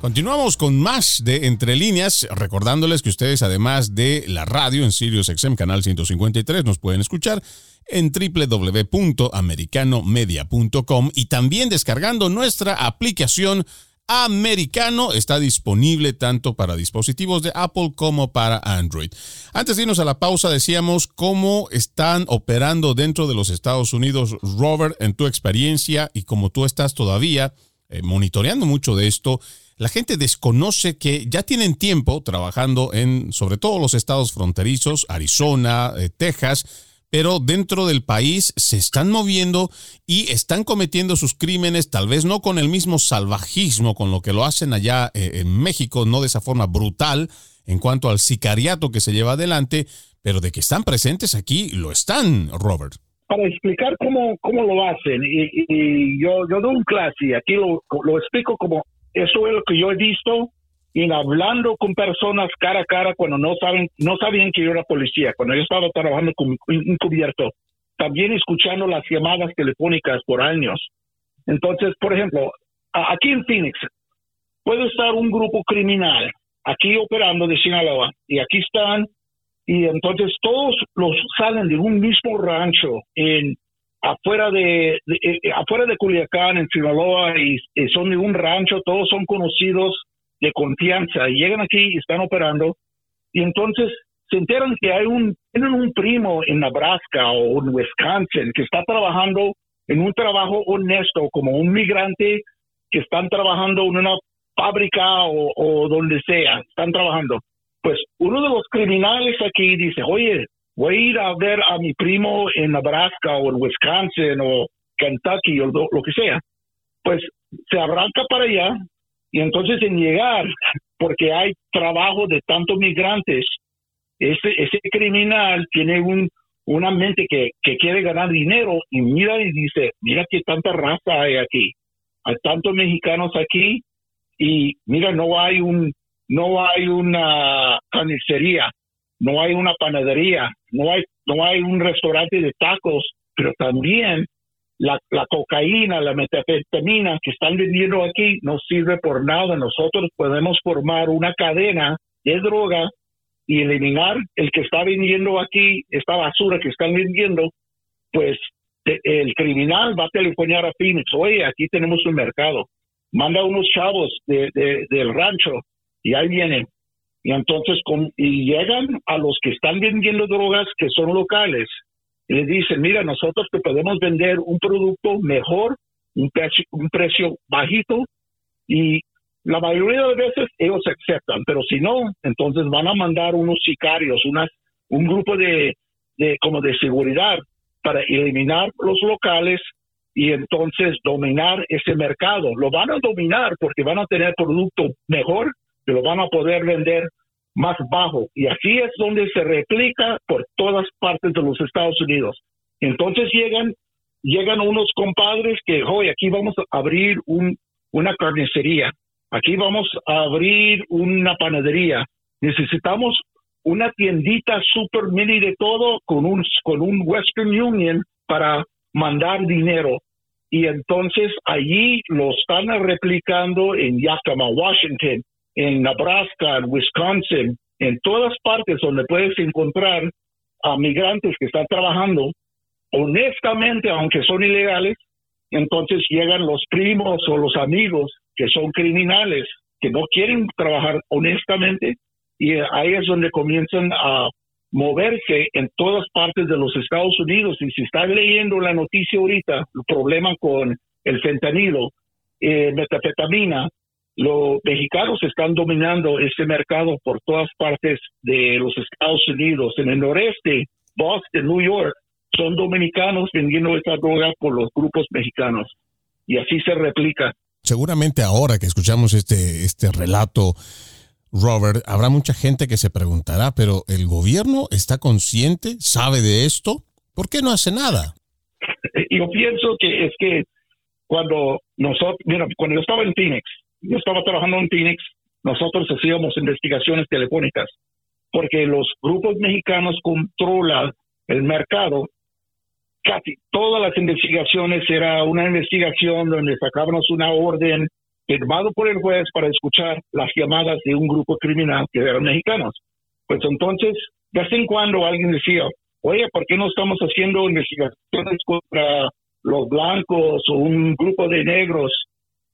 Continuamos con más de Entre Líneas, recordándoles que ustedes, además de la radio en Sirius XM Canal 153, nos pueden escuchar en www.americanomedia.com y también descargando nuestra aplicación Americano. Está disponible tanto para dispositivos de Apple como para Android. Antes de irnos a la pausa, decíamos cómo están operando dentro de los Estados Unidos, Robert, en tu experiencia y como tú estás todavía eh, monitoreando mucho de esto la gente desconoce que ya tienen tiempo trabajando en, sobre todo los estados fronterizos, Arizona, eh, Texas, pero dentro del país se están moviendo y están cometiendo sus crímenes, tal vez no con el mismo salvajismo con lo que lo hacen allá eh, en México, no de esa forma brutal en cuanto al sicariato que se lleva adelante, pero de que están presentes aquí, lo están, Robert. Para explicar cómo, cómo lo hacen, y, yo, yo doy un clase, aquí lo, lo explico como eso es lo que yo he visto en hablando con personas cara a cara cuando no saben, no sabían que yo era policía, cuando yo estaba trabajando con encubierto, también escuchando las llamadas telefónicas por años. Entonces, por ejemplo, aquí en Phoenix puede estar un grupo criminal aquí operando de Sinaloa y aquí están y entonces todos los salen de un mismo rancho en afuera de, eh, eh, afuera de Culiacán, en Sinaloa, y, son de un rancho, todos son conocidos de confianza, llegan aquí y están operando, y entonces se enteran que hay un, tienen un primo en Nebraska o en Wisconsin que está trabajando en un trabajo honesto como un migrante que están trabajando en una fábrica o donde sea, están trabajando. Pues uno de los criminales aquí dice, oye, voy a ir a ver a mi primo en Nebraska o en Wisconsin o Kentucky o lo, que sea. Pues se arranca para allá y entonces en llegar, porque hay trabajo de tantos migrantes, ese, ese criminal tiene un, una mente que, que quiere ganar dinero y mira y dice, mira que tanta raza hay aquí, hay tantos mexicanos aquí y mira, no hay un, no hay una carnicería, no hay una panadería, no hay, no hay un restaurante de tacos, pero también la, la cocaína, la metafetamina que están vendiendo aquí no sirve por nada. Nosotros podemos formar una cadena de droga y eliminar el que está vendiendo aquí, esta basura que están vendiendo, pues el criminal va a telefonear a Phoenix, oye, aquí tenemos un mercado, manda unos chavos de, del rancho y ahí vienen y entonces y llegan a los que están vendiendo drogas que son locales y les dicen, mira, nosotros te podemos vender un producto mejor, un precio, un precio bajito y la mayoría de veces ellos aceptan, pero si no, entonces van a mandar unos sicarios, unas, un grupo de, de como de seguridad para eliminar los locales y entonces dominar ese mercado. Lo van a dominar porque van a tener producto mejor lo van a poder vender más bajo. Y así es donde se replica por todas partes de los Estados Unidos. Entonces llegan, llegan unos compadres que, hoy aquí vamos a abrir un, una carnicería, aquí vamos a abrir una panadería. Necesitamos una tiendita super mini de todo con un, con un Western Union para mandar dinero. Y entonces allí lo están replicando en Yakima, Washington, en Nebraska, en Wisconsin, en todas partes donde puedes encontrar a migrantes que están trabajando honestamente, aunque son ilegales, entonces llegan los primos o los amigos que son criminales, que no quieren trabajar honestamente, y ahí es donde comienzan a moverse en todas partes de los Estados Unidos. Y si están leyendo la noticia ahorita, el problema con el fentanilo, eh, metafetamina, los mexicanos están dominando ese mercado por todas partes de los Estados Unidos. En el noreste, Boston, New York, son dominicanos vendiendo esta droga por los grupos mexicanos. Y así se replica. Seguramente ahora que escuchamos este, este relato, Robert, habrá mucha gente que se preguntará, pero ¿el gobierno está consciente? ¿Sabe de esto? ¿Por qué no hace nada? Yo pienso que es que cuando nosotros, mira, cuando yo estaba en Phoenix, yo estaba trabajando en Phoenix, nosotros hacíamos investigaciones telefónicas, porque los grupos mexicanos controlan el mercado casi todas las investigaciones era una investigación donde sacábamos una orden firmado por el juez para escuchar las llamadas de un grupo criminal que eran mexicanos. Pues entonces, de vez en cuando alguien decía, oye, ¿por qué no estamos haciendo investigaciones contra los blancos o un grupo de negros?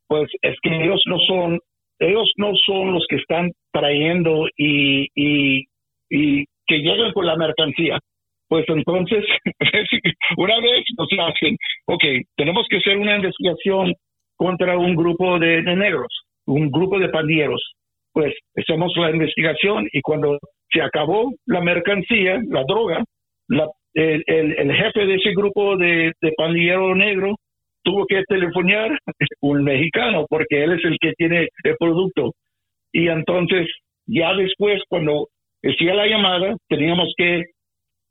Pues es que ellos no son, ellos no son los que están trayendo y, y, y que llegan con la mercancía pues entonces una vez nos hacen, ok, tenemos que hacer una investigación contra un grupo de, negros, un grupo de pandilleros. Pues hacemos la investigación y cuando se acabó la mercancía, la droga, el, jefe de ese grupo de, de pandillero negro tuvo que telefonear un mexicano porque él es el que tiene el producto. Y entonces, ya después, cuando hacía la llamada, teníamos que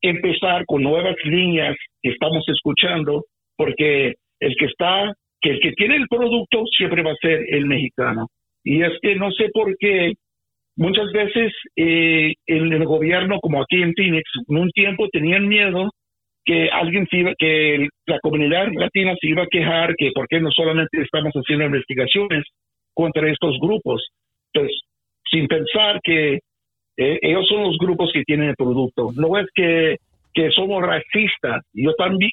empezar con nuevas líneas que estamos escuchando, porque el que está, que el que tiene el producto siempre va a ser el mexicano. Y es que no sé por qué muchas veces eh, en el gobierno, como aquí en Phoenix, en un tiempo tenían miedo que alguien se iba, que la comunidad latina se iba a quejar que por qué no solamente estamos haciendo investigaciones contra estos grupos. Entonces, sin pensar que eh, ellos son los grupos que tienen el producto. No es que, que somos racistas. Yo también,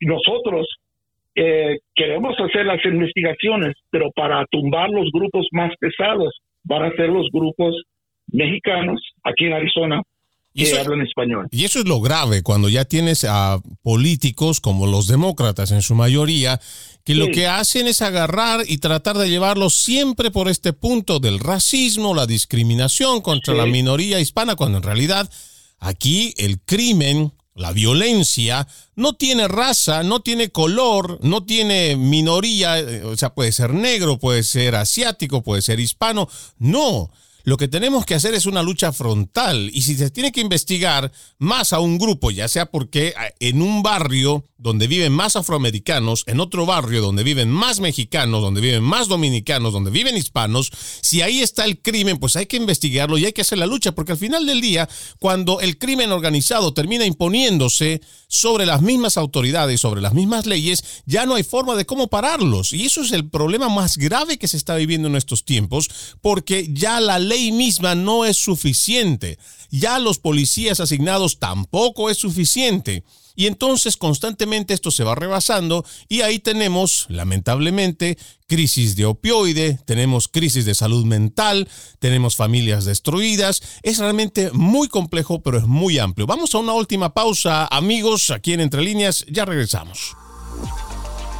nosotros eh, queremos hacer las investigaciones, pero para tumbar los grupos más pesados van a ser los grupos mexicanos aquí en Arizona y eso, español. Y eso es lo grave, cuando ya tienes a políticos como los demócratas en su mayoría, que lo que hacen es agarrar y tratar de llevarlo siempre por este punto del racismo, la discriminación contra la minoría hispana, cuando en realidad aquí el crimen, la violencia, no tiene raza, no tiene color, no tiene minoría, eh, o sea, puede ser negro, puede ser asiático, puede ser hispano, no lo que tenemos que hacer es una lucha frontal y si se tiene que investigar más a un grupo, ya sea porque ah, en un barrio donde viven más afroamericanos, en otro barrio donde viven más mexicanos, donde viven más dominicanos, donde viven hispanos, si ahí está el crimen, pues hay que investigarlo y hay que hacer la lucha, porque al final del día, cuando el crimen organizado termina imponiéndose sobre las mismas autoridades, sobre las mismas leyes, ya no hay forma de cómo pararlos. Y eso es el problema más grave que se está viviendo en estos tiempos, porque ya la ley misma no es suficiente. Ya los policías asignados tampoco es suficiente. Y entonces constantemente esto se va rebasando y ahí tenemos, lamentablemente, crisis de opioide, tenemos crisis de salud mental, tenemos familias destruidas. Es realmente muy complejo, pero es muy amplio. Vamos a una última pausa, amigos, aquí en Entre Líneas, ya regresamos.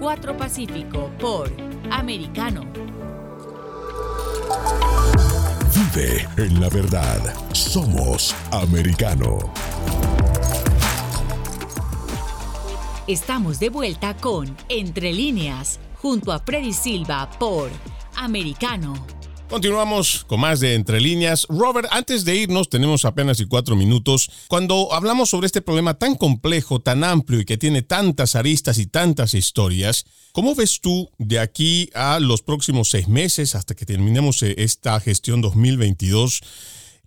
4 Pacífico por Americano. Vive en la verdad. Somos americano. Estamos de vuelta con Entre líneas, junto a Freddy Silva por Americano. Continuamos con más de Entre Líneas. Robert, antes de irnos, tenemos apenas y cuatro minutos. Cuando hablamos sobre este problema tan complejo, tan amplio y que tiene tantas aristas y tantas historias, ¿cómo ves tú de aquí a los próximos seis meses hasta que terminemos eh, esta gestión 2022?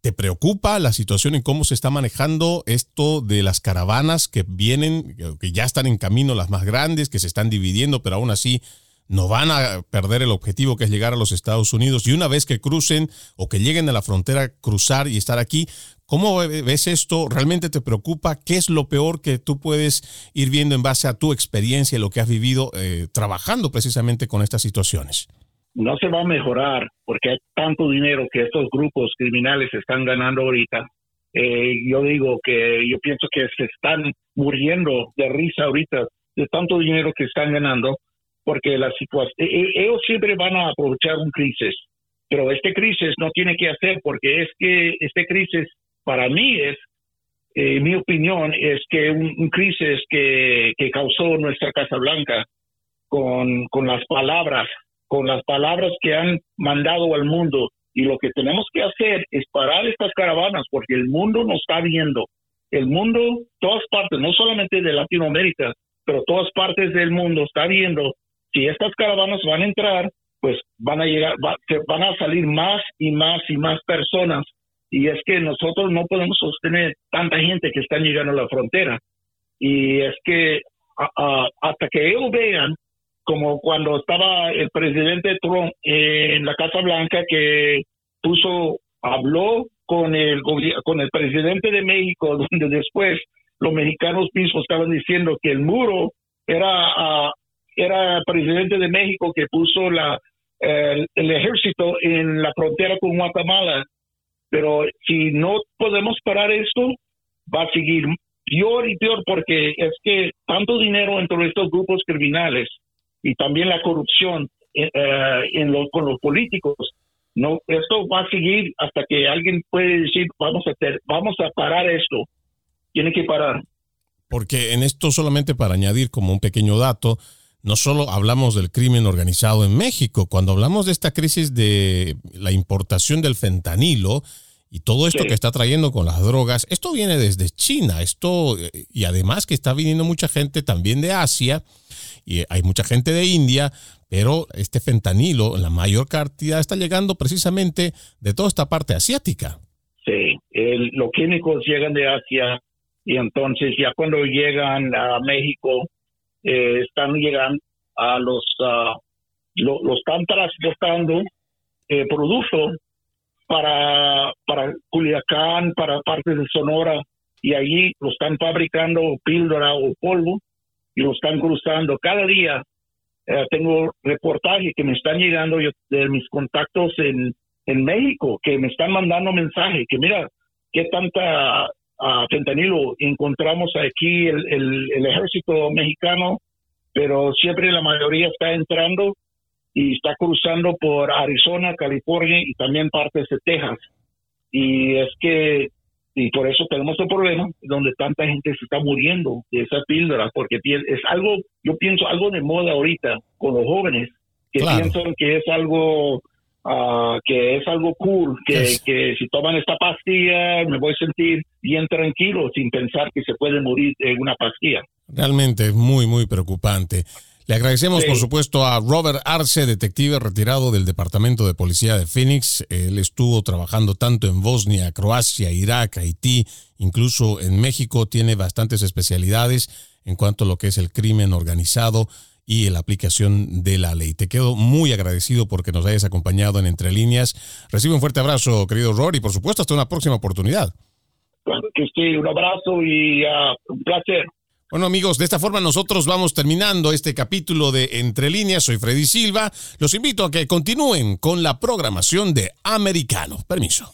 ¿Te preocupa la situación en cómo se está manejando esto de las caravanas que vienen, que ya están en camino las más grandes, que se están dividiendo, pero aún así no van a perder el objetivo que es llegar a los Estados Unidos y una vez que crucen o que lleguen a la frontera, cruzar y estar aquí, ¿cómo ves esto? ¿Realmente te preocupa? ¿Qué es lo peor que tú puedes ir viendo en base a tu experiencia y lo que has vivido eh, trabajando precisamente con estas situaciones? No se va a mejorar porque hay tanto dinero que estos grupos criminales están ganando ahorita. Eh, yo digo que yo pienso que se están muriendo de risa ahorita de tanto dinero que están ganando porque la situación, e, e, ellos siempre van a aprovechar un crisis, pero este crisis no tiene que hacer porque es que este crisis para mí es, eh, mi opinión es que un, crisis que, que, causó nuestra Casa Blanca con, con las palabras, con las palabras que han mandado al mundo y lo que tenemos que hacer es parar estas caravanas porque el mundo nos está viendo. El mundo, todas partes, no solamente de Latinoamérica, pero todas partes del mundo está viendo si estas caravanas van a entrar, pues van a llegar, van a salir más y más y más personas. Y es que nosotros no podemos sostener tanta gente que está llegando a la frontera. Y es que hasta que ellos vean, como cuando estaba el presidente Trump en la Casa Blanca, que puso, habló con el, con el presidente de México, donde después los mexicanos mismos estaban diciendo que el muro era era presidente de México que puso la, el, ejército en la frontera con Guatemala. Pero si no podemos parar esto, va a seguir peor y peor porque es que tanto dinero entre estos grupos criminales y también la corrupción eh, eh, en con los políticos, no, esto va a seguir hasta que alguien puede decir vamos a vamos a parar esto. Tiene que parar. Porque en esto solamente para añadir como un pequeño dato, no solo hablamos del crimen organizado en México, cuando hablamos de esta crisis de la importación del fentanilo y todo esto que está trayendo con las drogas, esto viene desde China, esto y además que está viniendo mucha gente también de Asia y hay mucha gente de India, pero este fentanilo en la mayor cantidad está llegando precisamente de toda esta parte asiática. Sí, los químicos llegan de Asia y entonces ya cuando llegan a México eh, están llegando a los, uh, lo, están transportando eh, para, para Culiacán, para partes de Sonora, y allí lo están fabricando píldora o polvo y lo están cruzando. Cada día eh, tengo reportajes que me están llegando de mis contactos en, en México que me están mandando mensajes que mira, qué tanta uh, fentanilo encontramos aquí el, el, ejército mexicano, pero siempre la mayoría está entrando y está cruzando por Arizona, California y también partes de Texas. Y es que, y por eso tenemos el problema donde tanta gente se está muriendo de esa píldora, porque es algo, yo pienso algo de moda ahorita con los jóvenes que piensan que es algo Uh, que es algo cool, que, que, si toman esta pastilla me voy a sentir bien tranquilo sin pensar que se puede morir en una pastilla. Realmente es muy, muy preocupante. Le agradecemos, por supuesto, a Robert Arce, detective retirado del Departamento de Policía de Phoenix. Él estuvo trabajando tanto en Bosnia, Croacia, Irak, Haití, incluso en México. Tiene bastantes especialidades en cuanto a lo que es el crimen organizado y la aplicación de la ley. Te quedo muy agradecido porque nos hayas acompañado en Entre Líneas. Recibe un fuerte abrazo, querido Rory, y por supuesto, hasta una próxima oportunidad. Claro que sí, un abrazo y uh, un placer. Bueno amigos, de esta forma nosotros vamos terminando este capítulo de Entre líneas. Soy Freddy Silva. Los invito a que continúen con la programación de Americano. Permiso.